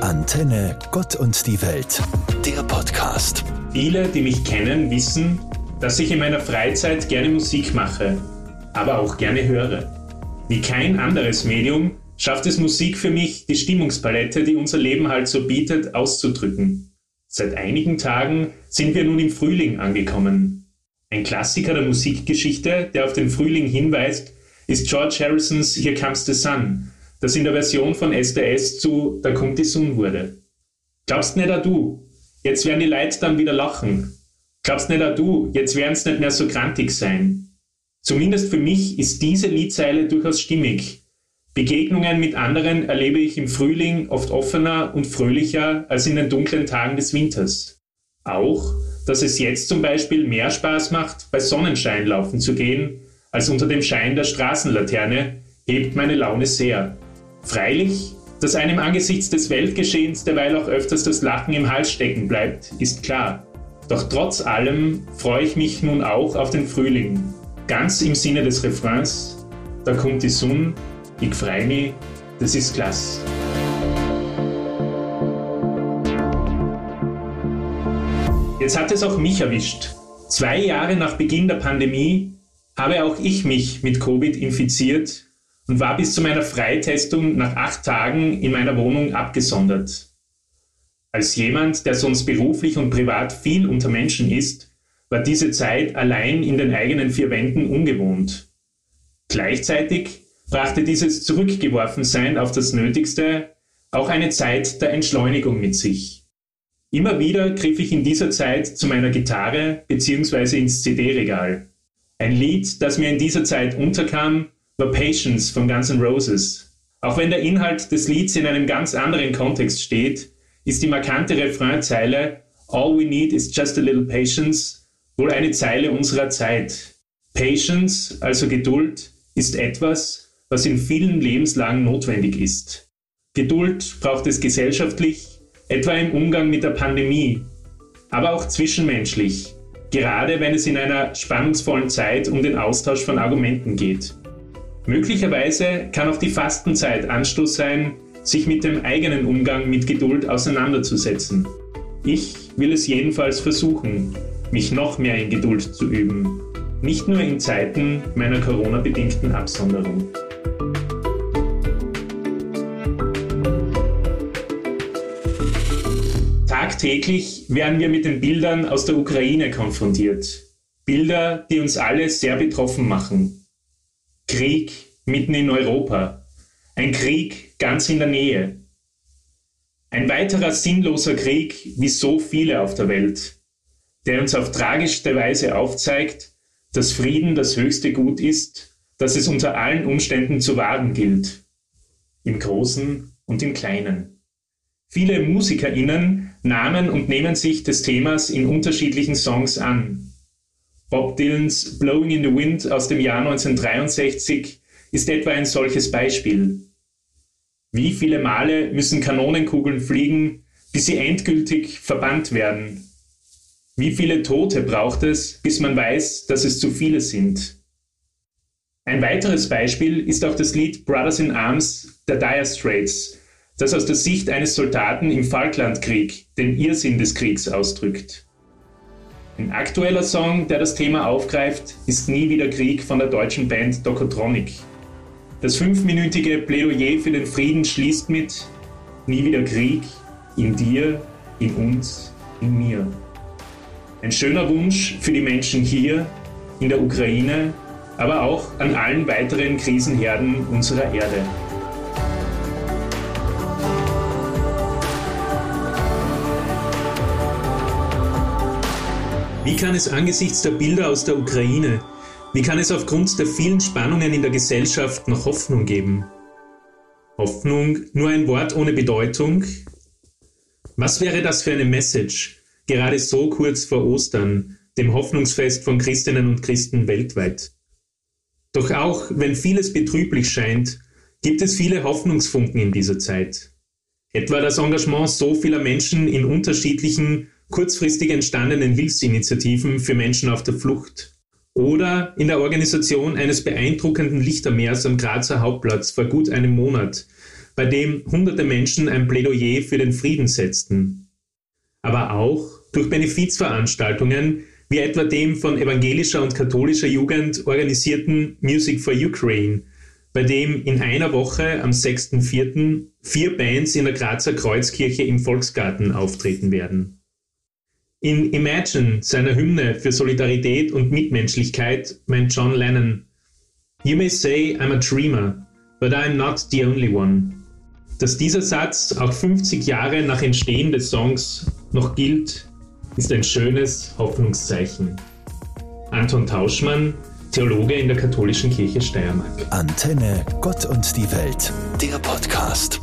Antenne Gott und die Welt, der Podcast. Viele, die mich kennen, wissen, dass ich in meiner Freizeit gerne Musik mache, aber auch gerne höre. Wie kein anderes Medium schafft es Musik für mich, die Stimmungspalette, die unser Leben halt so bietet, auszudrücken. Seit einigen Tagen sind wir nun im Frühling angekommen. Ein Klassiker der Musikgeschichte, der auf den Frühling hinweist, ist George Harrisons Here Comes the Sun, das in der Version von SDS zu Da kommt die Sonne wurde. Glaubst nicht auch du, jetzt werden die Leute dann wieder lachen. Glaubst nicht auch du, jetzt werden es nicht mehr so grantig sein. Zumindest für mich ist diese Liedzeile durchaus stimmig. Begegnungen mit anderen erlebe ich im Frühling oft offener und fröhlicher als in den dunklen Tagen des Winters. Auch, dass es jetzt zum Beispiel mehr Spaß macht, bei Sonnenschein laufen zu gehen, als unter dem Schein der Straßenlaterne, hebt meine Laune sehr. Freilich, dass einem angesichts des Weltgeschehens derweil auch öfters das Lachen im Hals stecken bleibt, ist klar. Doch trotz allem freue ich mich nun auch auf den Frühling. Ganz im Sinne des Refrains, da kommt die Sonne, ich freue mich, das ist klasse. Jetzt hat es auch mich erwischt. Zwei Jahre nach Beginn der Pandemie habe auch ich mich mit Covid infiziert und war bis zu meiner Freitestung nach acht Tagen in meiner Wohnung abgesondert. Als jemand, der sonst beruflich und privat viel unter Menschen ist, war diese Zeit allein in den eigenen vier Wänden ungewohnt. Gleichzeitig brachte dieses Zurückgeworfensein auf das Nötigste auch eine Zeit der Entschleunigung mit sich. Immer wieder griff ich in dieser Zeit zu meiner Gitarre bzw. ins CD-Regal. Ein Lied, das mir in dieser Zeit unterkam, war Patience von Guns N' Roses. Auch wenn der Inhalt des Lieds in einem ganz anderen Kontext steht, ist die markante Refrainzeile All we need is just a little patience wohl eine Zeile unserer Zeit. Patience, also Geduld, ist etwas, was in vielen Lebenslagen notwendig ist. Geduld braucht es gesellschaftlich, etwa im Umgang mit der Pandemie, aber auch zwischenmenschlich, gerade wenn es in einer spannungsvollen Zeit um den Austausch von Argumenten geht. Möglicherweise kann auch die Fastenzeit Anstoß sein, sich mit dem eigenen Umgang mit Geduld auseinanderzusetzen. Ich will es jedenfalls versuchen, mich noch mehr in Geduld zu üben, nicht nur in Zeiten meiner Corona-bedingten Absonderung. Tagtäglich werden wir mit den Bildern aus der Ukraine konfrontiert. Bilder, die uns alle sehr betroffen machen. Krieg mitten in Europa. Ein Krieg ganz in der Nähe. Ein weiterer sinnloser Krieg wie so viele auf der Welt, der uns auf tragischste Weise aufzeigt, dass Frieden das höchste Gut ist, das es unter allen Umständen zu wahren gilt. Im Großen und im Kleinen. Viele MusikerInnen nahmen und nehmen sich des Themas in unterschiedlichen Songs an. Bob Dylans Blowing in the Wind aus dem Jahr 1963 ist etwa ein solches Beispiel. Wie viele Male müssen Kanonenkugeln fliegen, bis sie endgültig verbannt werden? Wie viele Tote braucht es, bis man weiß, dass es zu viele sind? Ein weiteres Beispiel ist auch das Lied Brothers in Arms der Dire Straits, das aus der Sicht eines Soldaten im Falklandkrieg den Irrsinn des Kriegs ausdrückt. Ein aktueller Song, der das Thema aufgreift, ist Nie wieder Krieg von der deutschen Band Dokotronic. Das fünfminütige Plädoyer für den Frieden schließt mit Nie wieder Krieg, in dir, in uns, in mir. Ein schöner Wunsch für die Menschen hier, in der Ukraine, aber auch an allen weiteren Krisenherden unserer Erde. Wie kann es angesichts der Bilder aus der Ukraine, wie kann es aufgrund der vielen Spannungen in der Gesellschaft noch Hoffnung geben? Hoffnung nur ein Wort ohne Bedeutung? Was wäre das für eine Message, gerade so kurz vor Ostern, dem Hoffnungsfest von Christinnen und Christen weltweit? Doch auch wenn vieles betrüblich scheint, gibt es viele Hoffnungsfunken in dieser Zeit. Etwa das Engagement so vieler Menschen in unterschiedlichen kurzfristig entstandenen Hilfsinitiativen für Menschen auf der Flucht oder in der Organisation eines beeindruckenden Lichtermeers am Grazer Hauptplatz vor gut einem Monat, bei dem hunderte Menschen ein Plädoyer für den Frieden setzten. Aber auch durch Benefizveranstaltungen wie etwa dem von evangelischer und katholischer Jugend organisierten Music for Ukraine, bei dem in einer Woche am 6.4. vier Bands in der Grazer Kreuzkirche im Volksgarten auftreten werden. In Imagine, seiner Hymne für Solidarität und Mitmenschlichkeit, meint John Lennon, You may say I'm a dreamer, but I'm not the only one. Dass dieser Satz auch 50 Jahre nach Entstehen des Songs noch gilt, ist ein schönes Hoffnungszeichen. Anton Tauschmann, Theologe in der Katholischen Kirche Steiermark. Antenne Gott und die Welt, der Podcast.